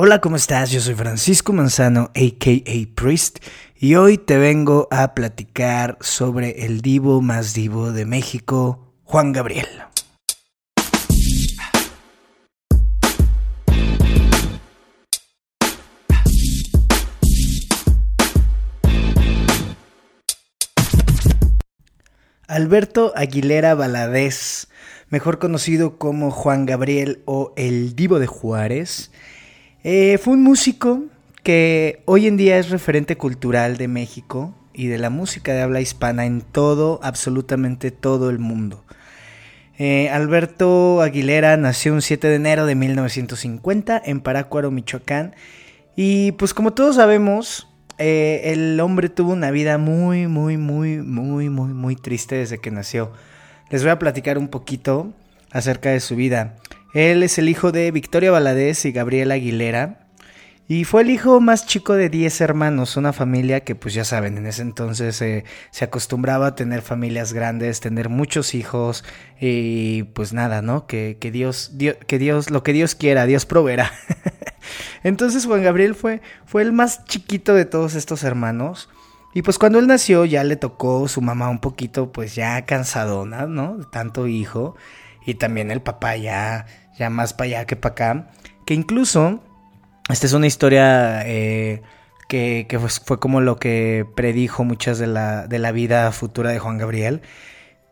Hola, ¿cómo estás? Yo soy Francisco Manzano, aka Priest, y hoy te vengo a platicar sobre el divo más divo de México, Juan Gabriel. Alberto Aguilera Valadez, mejor conocido como Juan Gabriel o el Divo de Juárez, eh, fue un músico que hoy en día es referente cultural de México y de la música de habla hispana en todo, absolutamente todo el mundo. Eh, Alberto Aguilera nació un 7 de enero de 1950 en Parácuaro, Michoacán. Y pues como todos sabemos, eh, el hombre tuvo una vida muy, muy, muy, muy, muy, muy triste desde que nació. Les voy a platicar un poquito acerca de su vida. Él es el hijo de Victoria Valadez y Gabriela Aguilera. Y fue el hijo más chico de 10 hermanos, una familia que pues ya saben, en ese entonces eh, se acostumbraba a tener familias grandes, tener muchos hijos y pues nada, ¿no? Que, que Dios, que Dios, lo que Dios quiera, Dios proveerá. entonces Juan Gabriel fue, fue el más chiquito de todos estos hermanos. Y pues cuando él nació ya le tocó su mamá un poquito pues ya cansadona, ¿no? De tanto hijo y también el papá ya, ya más para allá que para acá, que incluso, esta es una historia eh, que, fue, como lo que predijo muchas de la, de la vida futura de Juan Gabriel.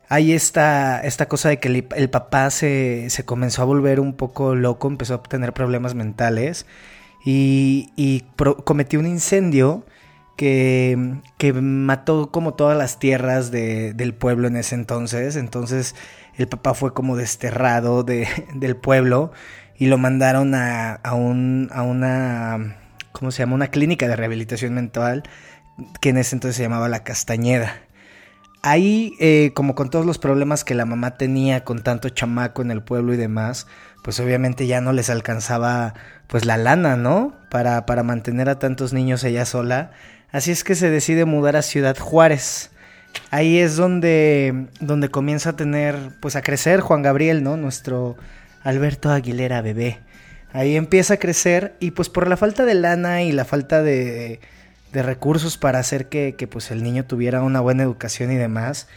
Hay esta, esta cosa de que el, papá se, se, comenzó a volver un poco loco, empezó a tener problemas mentales y, y cometió un incendio que, que, mató como todas las tierras de, del pueblo en ese entonces. Entonces el papá fue como desterrado de, del pueblo y lo mandaron a, a, un, a una, ¿cómo se llama? Una clínica de rehabilitación mental que en ese entonces se llamaba La Castañeda. Ahí, eh, como con todos los problemas que la mamá tenía con tanto chamaco en el pueblo y demás, pues obviamente ya no les alcanzaba pues la lana, ¿no? Para, para mantener a tantos niños ella sola. Así es que se decide mudar a Ciudad Juárez ahí es donde, donde comienza a tener, pues a crecer Juan Gabriel, ¿no? Nuestro Alberto Aguilera bebé. Ahí empieza a crecer y pues por la falta de lana y la falta de, de recursos para hacer que, que, pues el niño tuviera una buena educación y demás,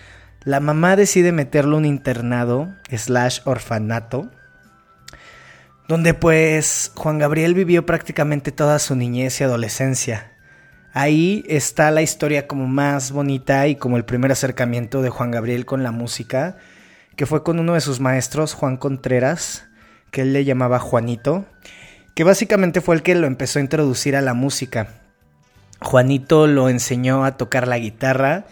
la mamá decide meterlo un internado slash orfanato, donde pues Juan Gabriel vivió prácticamente toda su niñez y adolescencia. Ahí está la historia como más bonita y como el primer acercamiento de Juan Gabriel con la música, que fue con uno de sus maestros, Juan Contreras, que él le llamaba Juanito, que básicamente fue el que lo empezó a introducir a la música. Juanito lo enseñó a tocar la guitarra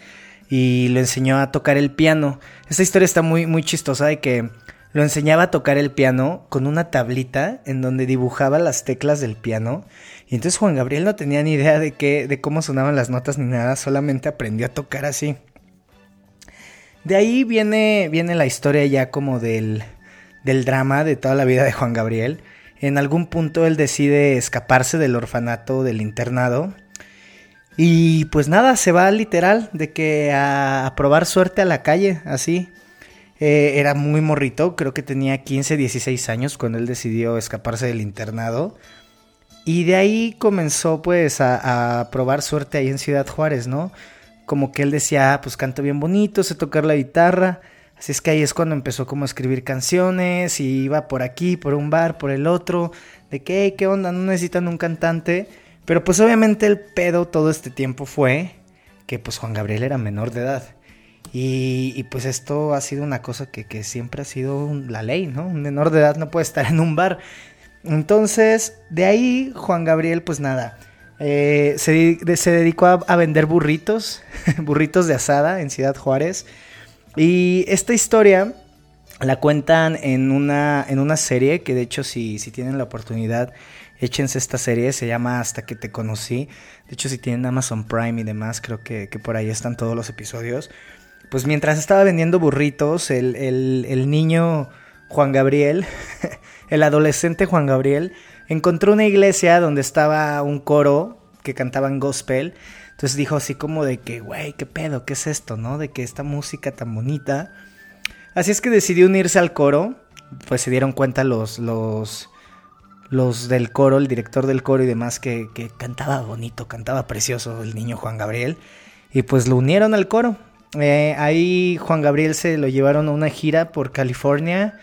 y lo enseñó a tocar el piano. Esta historia está muy, muy chistosa de que lo enseñaba a tocar el piano con una tablita en donde dibujaba las teclas del piano. Y entonces Juan Gabriel no tenía ni idea de qué, de cómo sonaban las notas ni nada, solamente aprendió a tocar así. De ahí viene, viene la historia ya como del, del drama de toda la vida de Juan Gabriel. En algún punto él decide escaparse del orfanato, del internado. Y pues nada, se va literal de que a, a probar suerte a la calle, así. Eh, era muy morrito, creo que tenía 15, 16 años cuando él decidió escaparse del internado. Y de ahí comenzó pues a, probar suerte ahí en Ciudad Juárez, ¿no? Como que él decía, ah, pues canto bien bonito, sé tocar la guitarra. Así es que ahí es cuando empezó como a escribir canciones y iba por aquí, por un bar, por el otro. De que, ¿qué onda? No necesitan un cantante. Pero pues obviamente el pedo todo este tiempo fue que pues Juan Gabriel era menor de edad. Y, pues esto ha sido una cosa que, siempre ha sido la ley, ¿no? Un menor de edad no puede estar en un bar. Entonces, de ahí Juan Gabriel, pues nada, eh, se, dedicó a, vender burritos, burritos de asada en Ciudad Juárez. Y esta historia la cuentan en una, en una serie que de hecho si, si tienen la oportunidad, échense esta serie, se llama Hasta que te conocí. De hecho si tienen Amazon Prime y demás, creo que por ahí están todos los episodios pues mientras estaba vendiendo burritos, el, niño Juan Gabriel, el adolescente Juan Gabriel, encontró una iglesia donde estaba un coro que cantaban gospel. Entonces dijo así como de que, güey, ¿qué pedo? ¿Qué es esto? ¿No? De que esta música tan bonita. Así es que decidió unirse al coro. Pues se dieron cuenta los, los, los del coro, el director del coro y demás, que, cantaba bonito, cantaba precioso el niño Juan Gabriel. Y pues lo unieron al coro. Eh, ahí Juan Gabriel se lo llevaron a una gira por California.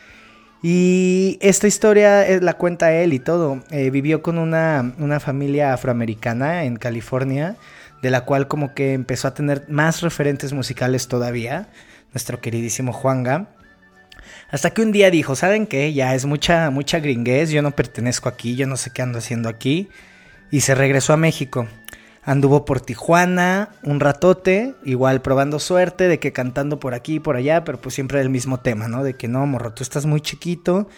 Y esta historia la cuenta él y todo. Eh, vivió con una, una familia afroamericana en California, de la cual como que empezó a tener más referentes musicales todavía. Nuestro queridísimo Juanga. Hasta que un día dijo, ¿saben qué? Ya es mucha, mucha gringuez, yo no pertenezco aquí, yo no sé qué ando haciendo aquí. Y se regresó a México. Anduvo por Tijuana un ratote, igual probando suerte, de que cantando por aquí y por allá, pero pues siempre el mismo tema, ¿no? De que no, morro, tú estás muy chiquito,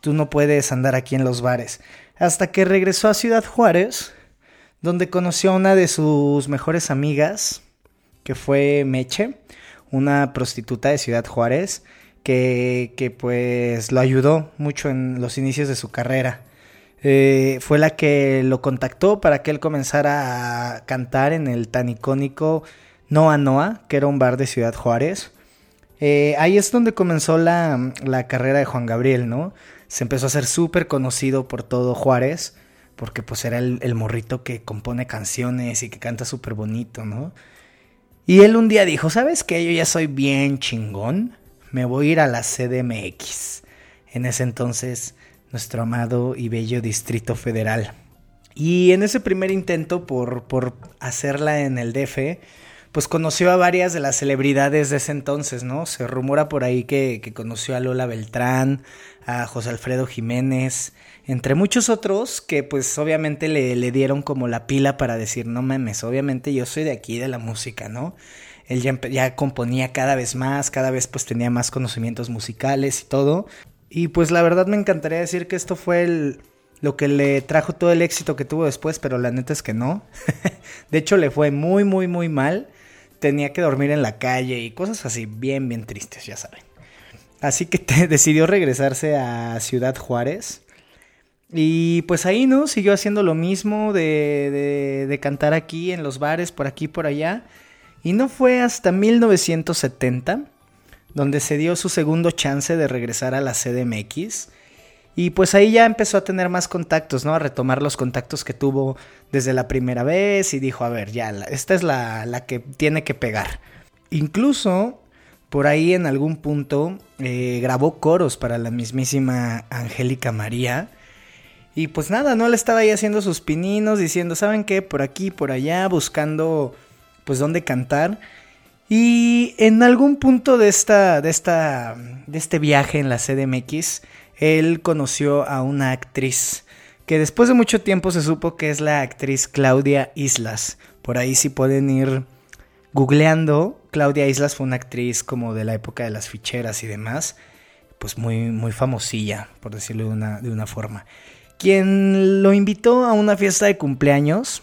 tú no puedes andar aquí en los bares. Hasta que regresó a Ciudad Juárez, donde conoció a una de sus mejores amigas, que fue Meche, una prostituta de Ciudad Juárez, que, que pues lo ayudó mucho en los inicios de su carrera. Eh, fue la que lo contactó para que él comenzara a cantar en el tan icónico Noa Noa, que era un bar de Ciudad Juárez. Eh, ahí es donde comenzó la, la, carrera de Juan Gabriel, ¿no? Se empezó a hacer súper conocido por todo Juárez, porque pues era el, el morrito que compone canciones y que canta súper bonito, ¿no? Y él un día dijo, ¿sabes qué? Yo ya soy bien chingón me voy a ir a la CDMX. En ese entonces, nuestro amado y bello Distrito Federal. Y en ese primer intento por, por hacerla en el DF, pues conoció a varias de las celebridades de ese entonces, ¿no? Se rumora por ahí que, que, conoció a Lola Beltrán, a José Alfredo Jiménez, entre muchos otros que pues obviamente le, le dieron como la pila para decir, no memes, obviamente yo soy de aquí, de la música, ¿no? él ya, componía cada vez más, cada vez pues tenía más conocimientos musicales y todo. Y pues la verdad me encantaría decir que esto fue el, lo que le trajo todo el éxito que tuvo después, pero la neta es que no. de hecho le fue muy, muy, muy mal. Tenía que dormir en la calle y cosas así bien, bien tristes, ya saben. Así que decidió regresarse a Ciudad Juárez. Y pues ahí, ¿no? Siguió haciendo lo mismo de, de, de cantar aquí en los bares, por aquí, por allá. Y no fue hasta 1970 donde se dio su segundo chance de regresar a la CDMX. Y pues ahí ya empezó a tener más contactos, ¿no? A retomar los contactos que tuvo desde la primera vez y dijo, a ver, ya, esta es la, la que tiene que pegar. Incluso por ahí en algún punto eh, grabó coros para la mismísima Angélica María. Y pues nada, ¿no? Le estaba ahí haciendo sus pininos, diciendo, ¿saben qué? Por aquí, por allá, buscando pues dónde cantar. Y en algún punto de esta, de esta, de este viaje en la CDMX, él conoció a una actriz que después de mucho tiempo se supo que es la actriz Claudia Islas. Por ahí si pueden ir googleando. Claudia Islas fue una actriz como de la época de las ficheras y demás, pues muy, muy famosilla, por decirlo de una, de una forma. Quien lo invitó a una fiesta de cumpleaños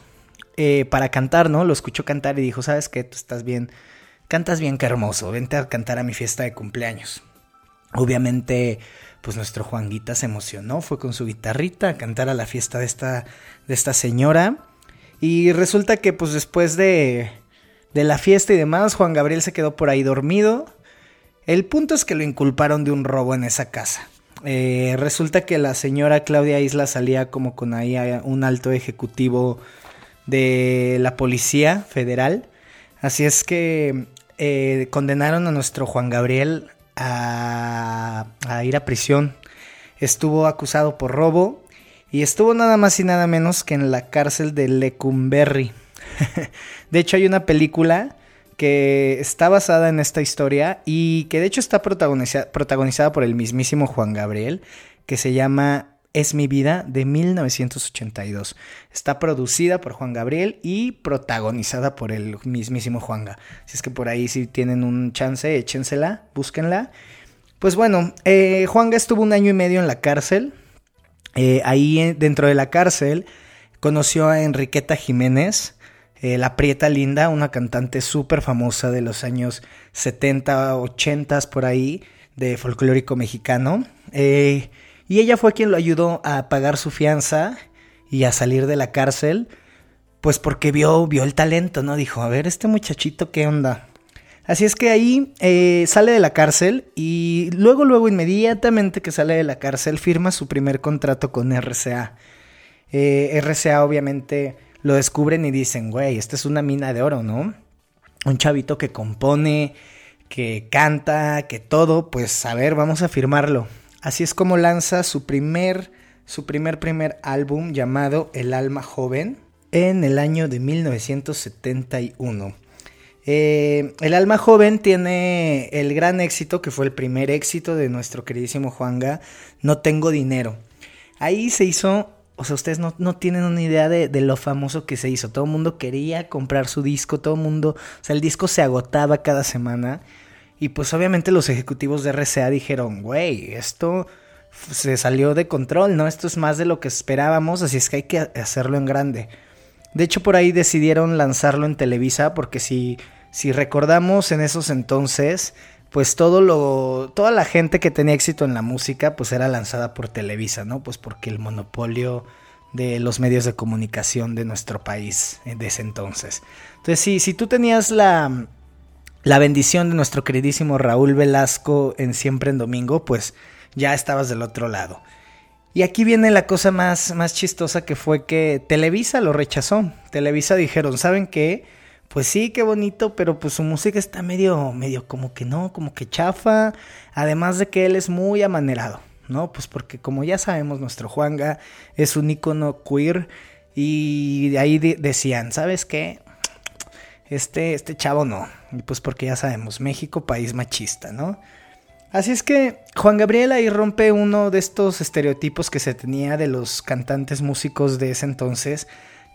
eh, para cantar, ¿no? Lo escuchó cantar y dijo, ¿sabes qué? Tú estás bien, cantas bien, qué hermoso, vente a cantar a mi fiesta de cumpleaños. Obviamente, pues nuestro Juanguita se emocionó, fue con su guitarrita a cantar a la fiesta de esta, de esta señora. Y resulta que pues después de, de la fiesta y demás, Juan Gabriel se quedó por ahí dormido. El punto es que lo inculparon de un robo en esa casa. Eh, resulta que la señora Claudia Isla salía como con ahí un alto ejecutivo de la Policía Federal. Así es que eh, condenaron a nuestro Juan Gabriel a, ir a prisión. Estuvo acusado por robo y estuvo nada más y nada menos que en la cárcel de Lecumberri. de hecho hay una película que está basada en esta historia y que de hecho está protagonizada por el mismísimo Juan Gabriel, que se llama es mi vida de 1982. Está producida por Juan Gabriel y protagonizada por el mismísimo Juanga. Si es que por ahí si tienen un chance, échensela, búsquenla. Pues bueno, eh, Juanga estuvo un año y medio en la cárcel. Eh, ahí eh, dentro de la cárcel conoció a Enriqueta Jiménez, la Prieta Linda, una cantante súper famosa de los años 70, 80 por ahí, de folclórico mexicano. Y ella fue quien lo ayudó a pagar su fianza y a salir de la cárcel, pues porque vio, vio el talento, ¿no? Dijo, a ver, este muchachito, ¿qué onda? Así es que ahí eh, sale de la cárcel y luego, luego, inmediatamente que sale de la cárcel, firma su primer contrato con RCA. Eh, RCA obviamente lo descubren y dicen, güey, esta es una mina de oro, ¿no? Un chavito que compone, que canta, que todo, pues a ver, vamos a firmarlo. Así es como lanza su primer, su primer, primer álbum llamado El Alma Joven en el año de 1971. Eh, el alma joven tiene el gran éxito, que fue el primer éxito de nuestro queridísimo Juanga, No tengo dinero. Ahí se hizo, o sea, ustedes no, tienen una idea de, lo famoso que se hizo. Todo el mundo quería comprar su disco, todo el mundo, o sea, el disco se agotaba cada semana. Y pues obviamente los ejecutivos de RCA dijeron, güey, esto se salió de control, ¿no? Esto es más de lo que esperábamos, así es que hay que hacerlo en grande. De hecho, por ahí decidieron lanzarlo en Televisa porque si, si recordamos en esos entonces, pues todo lo, toda la gente que tenía éxito en la música, pues era lanzada por Televisa, ¿no? Pues porque el monopolio de los medios de comunicación de nuestro país de ese entonces. Entonces, si, si tú tenías la, la bendición de nuestro queridísimo Raúl Velasco en Siempre en Domingo, pues ya estabas del otro lado. Y aquí viene la cosa más, más chistosa que fue que Televisa lo rechazó. Televisa dijeron, ¿saben qué? Pues sí, qué bonito, pero pues su música está medio, medio como que no, como que chafa. Además de que él es muy amanerado, ¿no? Pues porque como ya sabemos, nuestro Juanga es un icono queer. Y ahí decían, ¿sabes qué? Este, este chavo no. Y pues porque ya sabemos, México, país machista, ¿no? Así es que Juan Gabriel ahí rompe uno de estos estereotipos que se tenía de los cantantes músicos de ese entonces,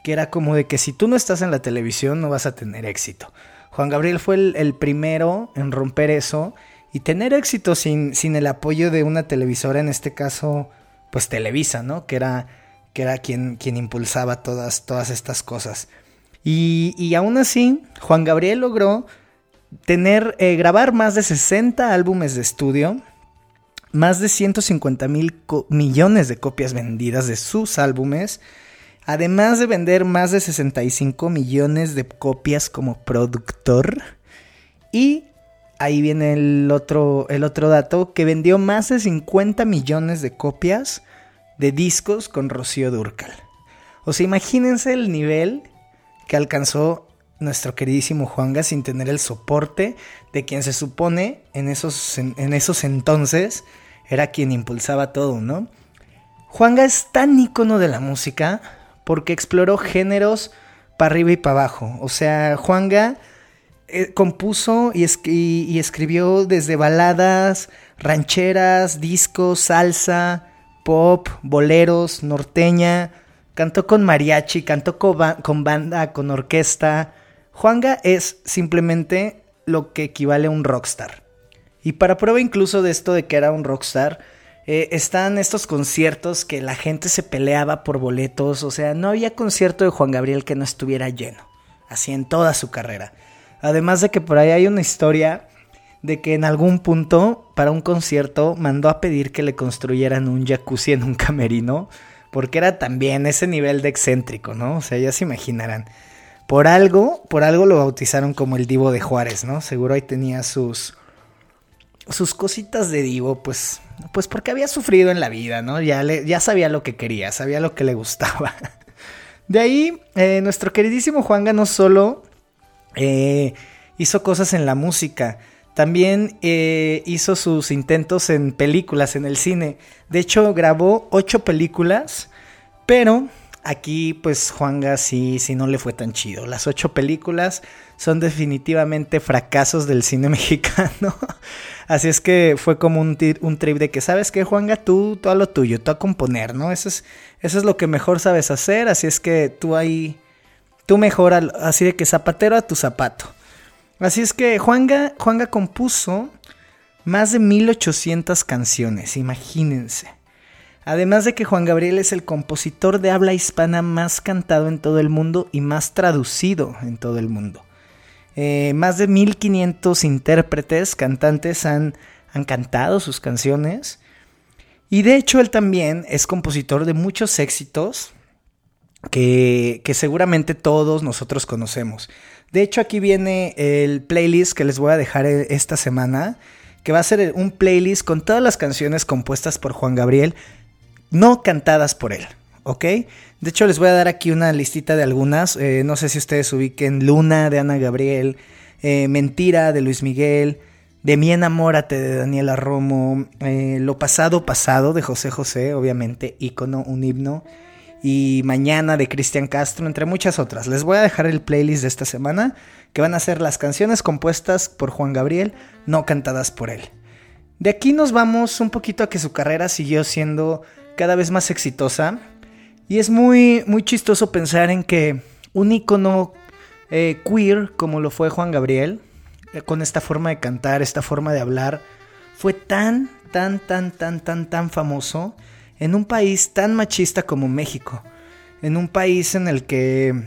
que era como de que si tú no estás en la televisión no vas a tener éxito. Juan Gabriel fue el, primero en romper eso y tener éxito sin, sin, el apoyo de una televisora, en este caso, pues Televisa, ¿no? Que era, que era quien, quien impulsaba todas, todas estas cosas. Y, aún así, Juan Gabriel logró tener, eh, grabar más de 60 álbumes de estudio, más de 150 mil millones de copias vendidas de sus álbumes, además de vender más de 65 millones de copias como productor. Y ahí viene el otro, el otro dato, que vendió más de 50 millones de copias de discos con Rocío Durcal. O sea, imagínense el nivel que alcanzó nuestro queridísimo Juanga sin tener el soporte de quien se supone en esos, en, esos entonces era quien impulsaba todo, ¿no? Juanga es tan ícono de la música porque exploró géneros para arriba y para abajo. O sea, Juanga eh, compuso y, y, escribió desde baladas, rancheras, discos, salsa, pop, boleros, norteña. Cantó con mariachi, cantó con banda, con orquesta. Juanga es simplemente lo que equivale a un rockstar. Y para prueba incluso de esto de que era un rockstar, eh, están estos conciertos que la gente se peleaba por boletos, o sea, no había concierto de Juan Gabriel que no estuviera lleno, así en toda su carrera. Además de que por ahí hay una historia de que en algún punto para un concierto mandó a pedir que le construyeran un jacuzzi en un camerino, porque era también ese nivel de excéntrico, ¿no? O sea, ya se imaginarán. Por algo, por algo lo bautizaron como el Divo de Juárez, ¿no? Seguro ahí tenía sus sus cositas de divo, pues, pues porque había sufrido en la vida, ¿no? Ya, le, ya sabía lo que quería, sabía lo que le gustaba. De ahí, eh, nuestro queridísimo Juanga no solo eh, hizo cosas en la música, también eh, hizo sus intentos en películas, en el cine. De hecho, grabó ocho películas, pero Aquí, pues, Juanga sí, sí no le fue tan chido. Las ocho películas son definitivamente fracasos del cine mexicano. Así es que fue como un, trip de que, ¿sabes qué, Juanga? Tú, tú a lo tuyo, tú a componer, ¿no? Eso es, eso es lo que mejor sabes hacer. Así es que tú ahí, tú mejora, así de que zapatero a tu zapato. Así es que Juanga, Juanga compuso más de 1800 canciones, imagínense. Además de que Juan Gabriel es el compositor de habla hispana más cantado en todo el mundo y más traducido en todo el mundo. Eh, más de 1500 intérpretes, cantantes han, han cantado sus canciones. Y de hecho él también es compositor de muchos éxitos que, seguramente todos nosotros conocemos. De hecho, aquí viene el playlist que les voy a dejar e, esta semana, que va a ser un playlist con todas las canciones compuestas por Juan Gabriel, no cantadas por él, ¿ok? De hecho, les voy a dar aquí una listita de algunas. Eh, no sé si ustedes ubiquen Luna de Ana Gabriel, eh, Mentira de Luis Miguel, De mi enamórate de Daniela Romo, eh, Lo pasado pasado de José José, obviamente, ícono, un himno, y Mañana de Cristian Castro, entre muchas otras. Les voy a dejar el playlist de esta semana, que van a ser las canciones compuestas por Juan Gabriel, no cantadas por él. De aquí nos vamos un poquito a que su carrera siguió siendo cada vez más exitosa. Y es muy, muy chistoso pensar en que un ícono eh, queer como lo fue Juan Gabriel, eh, con esta forma de cantar, esta forma de hablar, fue tan, tan, tan, tan, tan, tan famoso en un país tan machista como México. En un país en el que,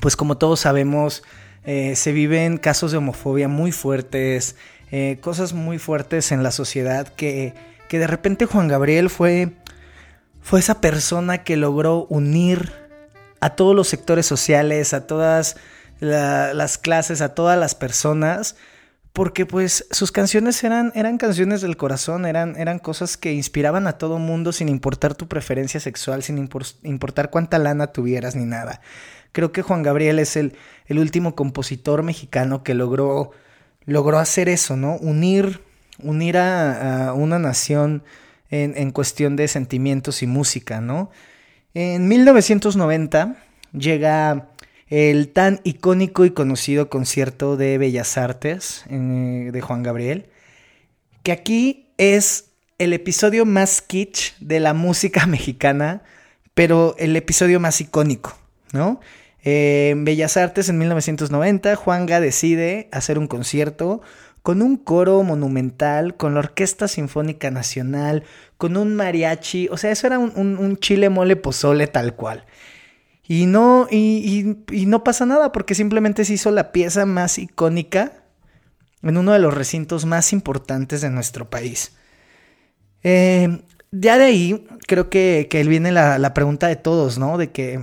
pues como todos sabemos, eh, se viven casos de homofobia muy fuertes, cosas muy fuertes en la sociedad que, que de repente Juan Gabriel fue fue esa persona que logró unir a todos los sectores sociales, a todas las clases, a todas las personas, porque pues sus canciones eran, eran canciones del corazón, eran, eran cosas que inspiraban a todo mundo sin importar tu preferencia sexual, sin importar cuánta lana tuvieras ni nada. Creo que Juan Gabriel es el, el último compositor mexicano que logró, logró hacer eso, ¿no? Unir, unir a, a una nación en, cuestión de sentimientos y música, ¿no? En 1990 llega el tan icónico y conocido concierto de Bellas Artes eh, de Juan Gabriel, que aquí es el episodio más kitsch de la música mexicana, pero el episodio más icónico, ¿no? en Bellas Artes en 1990, Juanga decide hacer un concierto con un coro monumental, con la Orquesta Sinfónica Nacional, con un mariachi, o sea, eso era un, chile mole pozole tal cual. Y no, y, no pasa nada porque simplemente se hizo la pieza más icónica en uno de los recintos más importantes de nuestro país. Eh, ya de ahí creo que, que viene la, la, pregunta de todos, ¿no? De que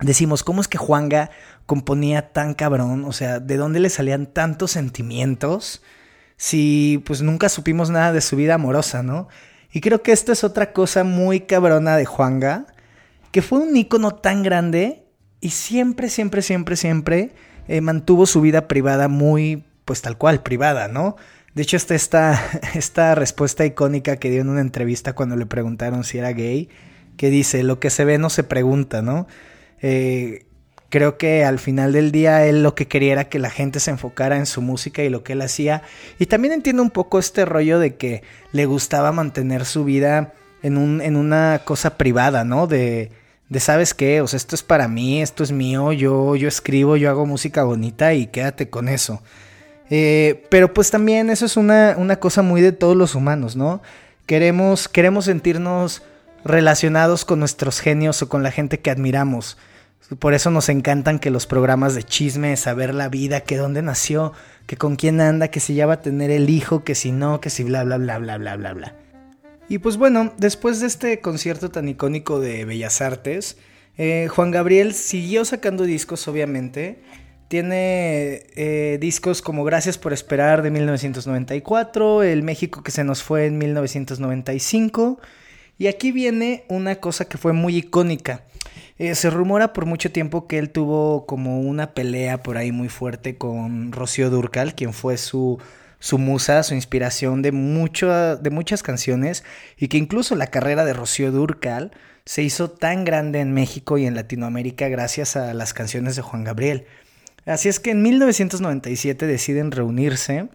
decimos, ¿cómo es que Juanga componía tan cabrón? O sea, ¿de dónde le salían tantos sentimientos? Si pues nunca supimos nada de su vida amorosa, ¿no? Y creo que esto es otra cosa muy cabrona de Juanga, que fue un ícono tan grande y siempre, siempre, siempre, siempre eh, mantuvo su vida privada muy, pues tal cual, privada, ¿no? De hecho, está esta, esta respuesta icónica que dio en una entrevista cuando le preguntaron si era gay, que dice, lo que se ve no se pregunta, ¿no? Eh, creo que al final del día él lo que quería era que la gente se enfocara en su música y lo que él hacía. Y también entiendo un poco este rollo de que le gustaba mantener su vida en, un, en una cosa privada, ¿no? De, de, ¿sabes qué? O sea, esto es para mí, esto es mío, yo, yo escribo, yo hago música bonita y quédate con eso. Eh, pero pues también eso es una, una cosa muy de todos los humanos, ¿no? Queremos, queremos sentirnos relacionados con nuestros genios o con la gente que admiramos. Por eso nos encantan que los programas de chisme, saber la vida, que dónde nació, que con quién anda, que si ya va a tener el hijo, que si no, que si bla bla bla bla bla bla bla. Y pues bueno, después de este concierto tan icónico de Bellas Artes, eh, Juan Gabriel siguió sacando discos, obviamente. Tiene eh, discos como Gracias por Esperar de 1994, El México que se nos fue en 1995. Y aquí viene una cosa que fue muy icónica. Eh, se rumora por mucho tiempo que él tuvo como una pelea por ahí muy fuerte con Rocío Durcal, quien fue su, su musa, su inspiración de, mucho, de muchas canciones, y que incluso la carrera de Rocío Durcal se hizo tan grande en México y en Latinoamérica gracias a las canciones de Juan Gabriel. Así es que en 1997 deciden reunirse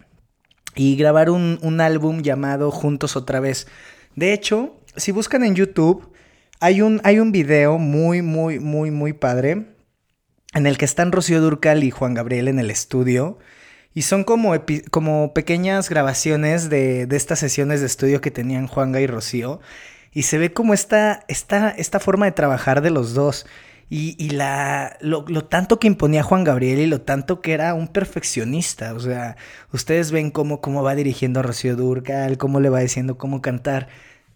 y grabar un, un álbum llamado Juntos otra vez. De hecho, si buscan en YouTube, hay un, hay un video muy, muy, muy, muy padre en el que están Rocío Durcal y Juan Gabriel en el estudio. Y son como, como pequeñas grabaciones de, de, estas sesiones de estudio que tenían Juanga y Rocío. Y se ve como esta, esta, esta forma de trabajar de los dos. Y, y la, lo, lo, tanto que imponía Juan Gabriel y lo tanto que era un perfeccionista. O sea, ustedes ven cómo, cómo va dirigiendo a Rocío Durcal, cómo le va diciendo cómo cantar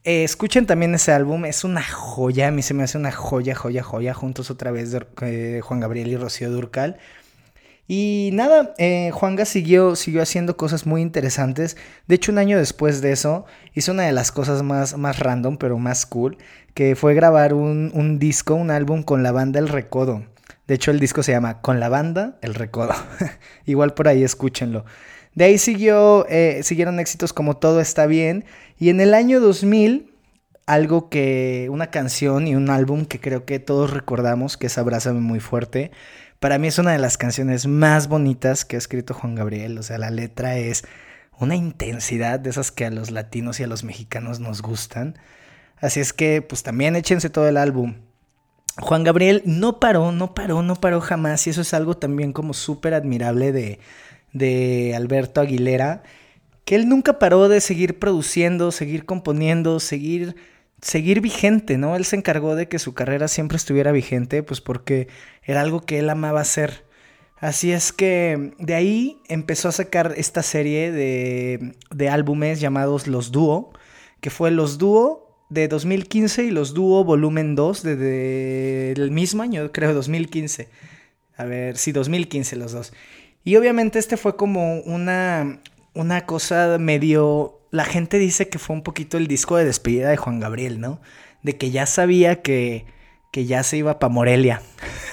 eh, escuchen también ese álbum, es una joya, a mí se me hace una joya, joya, joya, juntos otra vez de eh, Juan Gabriel y Rocío Durcal. Y nada, eh, Juanga siguió, siguió haciendo cosas muy interesantes. De hecho, un año después de eso, hizo una de las cosas más, más random, pero más cool, que fue grabar un, un disco, un álbum con la banda El Recodo. De hecho, el disco se llama Con la banda El Recodo. Igual por ahí escúchenlo. De ahí siguió, eh, siguieron éxitos como Todo está bien. Y en el año 2000, algo que, una canción y un álbum que creo que todos recordamos, que es Abrázame muy fuerte para mí es una de las canciones más bonitas que ha escrito Juan Gabriel. O sea, la letra es una intensidad de esas que a los latinos y a los mexicanos nos gustan. Así es que, pues también échense todo el álbum. Juan Gabriel no paró, no paró, no paró jamás. Y eso es algo también como súper admirable de, de Alberto Aguilera. Que él nunca paró de seguir produciendo, seguir componiendo, seguir seguir vigente, ¿no? Él se encargó de que su carrera siempre estuviera vigente, pues porque era algo que él amaba hacer. Así es que de ahí empezó a sacar esta serie de, de álbumes llamados Los Dúo, que fue Los Dúo de 2015 y Los Dúo Volumen 2 de, del mismo año, creo 2015. A ver, sí, 2015 los dos. Y obviamente este fue como una, una cosa medio la gente dice que fue un poquito el disco de despedida de Juan Gabriel, ¿no? De que ya sabía que, que ya se iba para Morelia.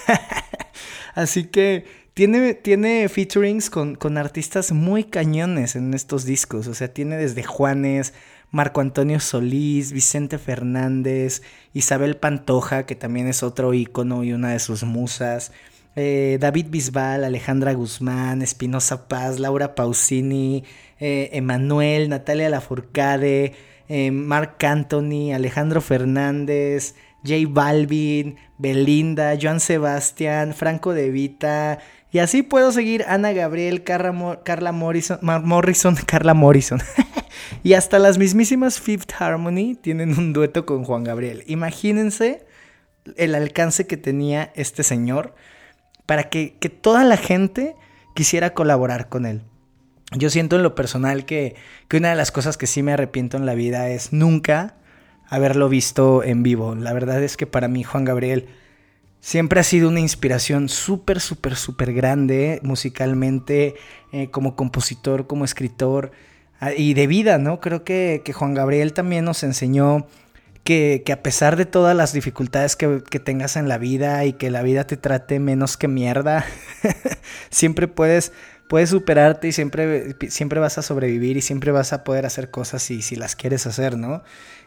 Así que tiene, tiene featurings con, con, artistas muy cañones en estos discos. O sea, tiene desde Juanes, Marco Antonio Solís, Vicente Fernández, Isabel Pantoja, que también es otro ícono y una de sus musas. Eh, David Bisbal, Alejandra Guzmán, Espinosa Paz, Laura Pausini, eh, Emanuel, Natalia Lafourcade, eh, Marc Anthony, Alejandro Fernández, J Balvin, Belinda, Joan Sebastián, Franco De Vita, y así puedo seguir Ana Gabriel, Carla, Morrison, Morrison, Carla Morrison. y hasta las mismísimas Fifth Harmony tienen un dueto con Juan Gabriel. Imagínense el alcance que tenía este señor para que, que toda la gente quisiera colaborar con él. Yo siento en lo personal que, que una de las cosas que sí me arrepiento en la vida es nunca haberlo visto en vivo. La verdad es que para mí Juan Gabriel siempre ha sido una inspiración súper, súper, súper grande musicalmente, eh, como compositor, como escritor ah, y de vida, ¿no? Creo que, que Juan Gabriel también nos enseñó que, que, a pesar de todas las dificultades que, que, tengas en la vida y que la vida te trate menos que mierda, siempre puedes puedes superarte y siempre, siempre vas a sobrevivir y siempre vas a poder hacer cosas si, si las quieres hacer, ¿no?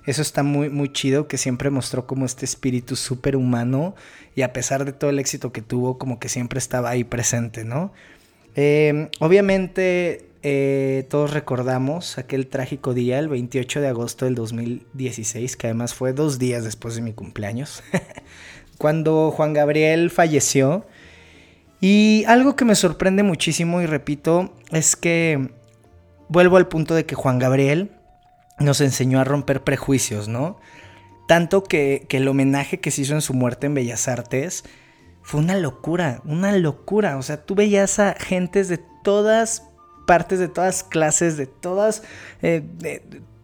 Eso está muy, muy chido, que siempre mostró como este espíritu súper humano y a pesar de todo el éxito que tuvo, como que siempre estaba ahí presente, ¿no? Em, obviamente eh, todos recordamos aquel trágico día, el 28 de agosto del 2016, que además fue dos días después de mi cumpleaños, cuando Juan Gabriel falleció. Y algo que me sorprende muchísimo, y repito, es que vuelvo al punto de que Juan Gabriel nos enseñó a romper prejuicios, ¿no? Tanto que, el homenaje que se hizo en su muerte en Bellas Artes fue una locura, una locura. O sea, tú veías a gentes de todas partes, de todas clases, de todas, eh,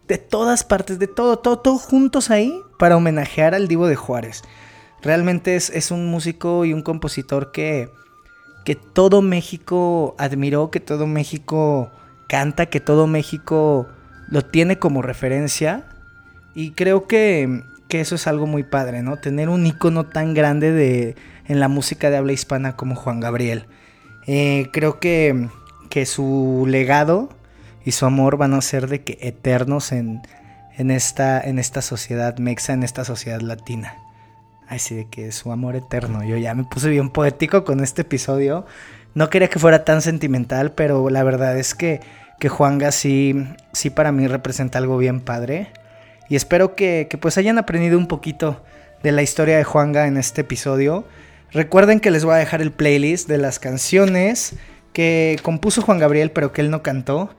de, todas partes, de todo, todo, todo juntos ahí para homenajear al Divo de Juárez. Realmente es, es un músico y un compositor que, que todo México admiró, que todo México canta, que todo México lo tiene como referencia. Y creo que, eso es algo muy padre, ¿no? Tener un icono tan grande de, en la música de habla hispana como Juan Gabriel. Eh, creo que, que, su legado y su amor van a ser de que eternos en, en, esta, en esta sociedad mexa, en esta sociedad latina. Así de que su amor eterno. Yo ya me puse bien poético con este episodio. No quería que fuera tan sentimental, pero la verdad es que, que Juanga sí, sí para mí representa algo bien padre. Y espero que, que pues hayan aprendido un poquito de la historia de Juanga en este episodio. Recuerden que les voy a dejar el playlist de las canciones que compuso Juan Gabriel pero que él no cantó.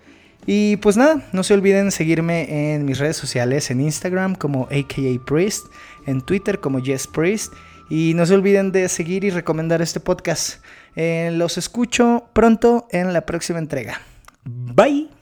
Y pues nada, no se olviden seguirme en mis redes sociales, en Instagram como AKA Priest, en Twitter como Jess Priest. Y no se olviden de seguir y recomendar este podcast. Eh, los escucho pronto en la próxima entrega. Bye.